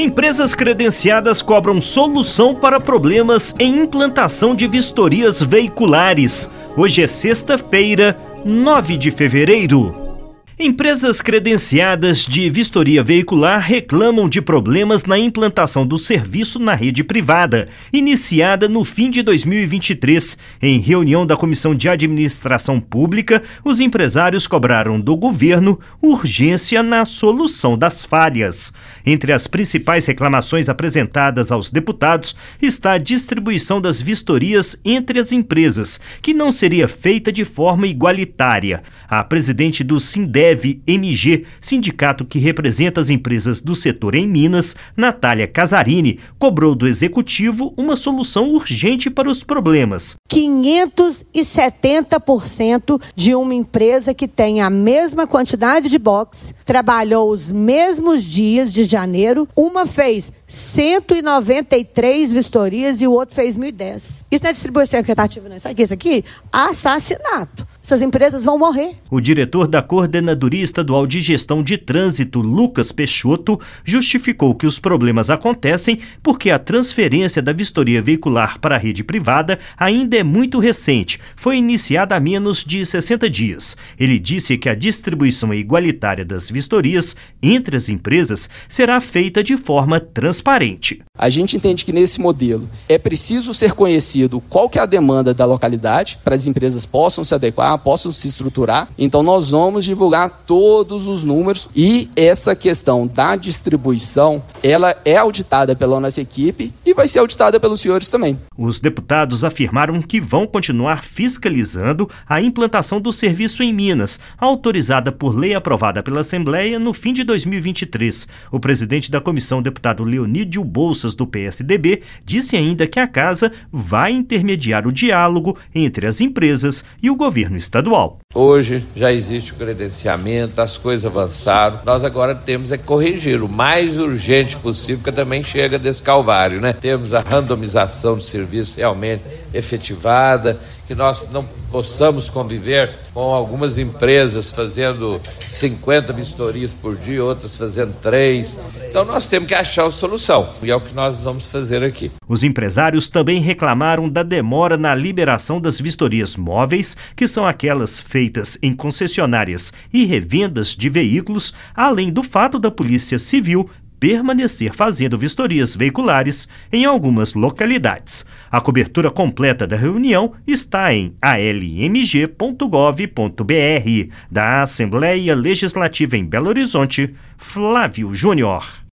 Empresas credenciadas cobram solução para problemas em implantação de vistorias veiculares. Hoje é sexta-feira, 9 de fevereiro. Empresas credenciadas de vistoria veicular reclamam de problemas na implantação do serviço na rede privada, iniciada no fim de 2023. Em reunião da Comissão de Administração Pública, os empresários cobraram do governo urgência na solução das falhas. Entre as principais reclamações apresentadas aos deputados está a distribuição das vistorias entre as empresas, que não seria feita de forma igualitária. A presidente do Sindé Ambev MG, sindicato que representa as empresas do setor em Minas, Natália Casarini, cobrou do executivo uma solução urgente para os problemas. 570% de uma empresa que tem a mesma quantidade de box, trabalhou os mesmos dias de janeiro, uma fez 193 vistorias e o outro fez 1.010. Isso não é distribuição equitativa, não. Sabe o que é isso aqui? Assassinato. Essas empresas vão morrer. O diretor da Coordenadoria Estadual de Gestão de Trânsito, Lucas Peixoto, justificou que os problemas acontecem porque a transferência da vistoria veicular para a rede privada ainda é muito recente, foi iniciada há menos de 60 dias. Ele disse que a distribuição igualitária das vistorias entre as empresas será feita de forma transparente. A gente entende que nesse modelo é preciso ser conhecido qual que é a demanda da localidade para as empresas possam se adequar possam se estruturar. Então nós vamos divulgar todos os números e essa questão da distribuição, ela é auditada pela nossa equipe e vai ser auditada pelos senhores também. Os deputados afirmaram que vão continuar fiscalizando a implantação do serviço em Minas, autorizada por lei aprovada pela Assembleia no fim de 2023. O presidente da comissão, deputado Leonídio Bolsas, do PSDB, disse ainda que a casa vai intermediar o diálogo entre as empresas e o governo estadual. Hoje já existe o credenciamento, as coisas avançaram. Nós agora temos é corrigir o mais urgente possível, que também chega desse calvário, né? Temos a randomização do serviço realmente efetivada que nós não possamos conviver com algumas empresas fazendo 50 vistorias por dia, outras fazendo três. Então nós temos que achar uma solução e é o que nós vamos fazer aqui. Os empresários também reclamaram da demora na liberação das vistorias móveis, que são aquelas feitas em concessionárias e revendas de veículos, além do fato da Polícia Civil permanecer fazendo vistorias veiculares em algumas localidades. A cobertura completa da reunião está em almg.gov.br. Da Assembleia Legislativa em Belo Horizonte, Flávio Júnior.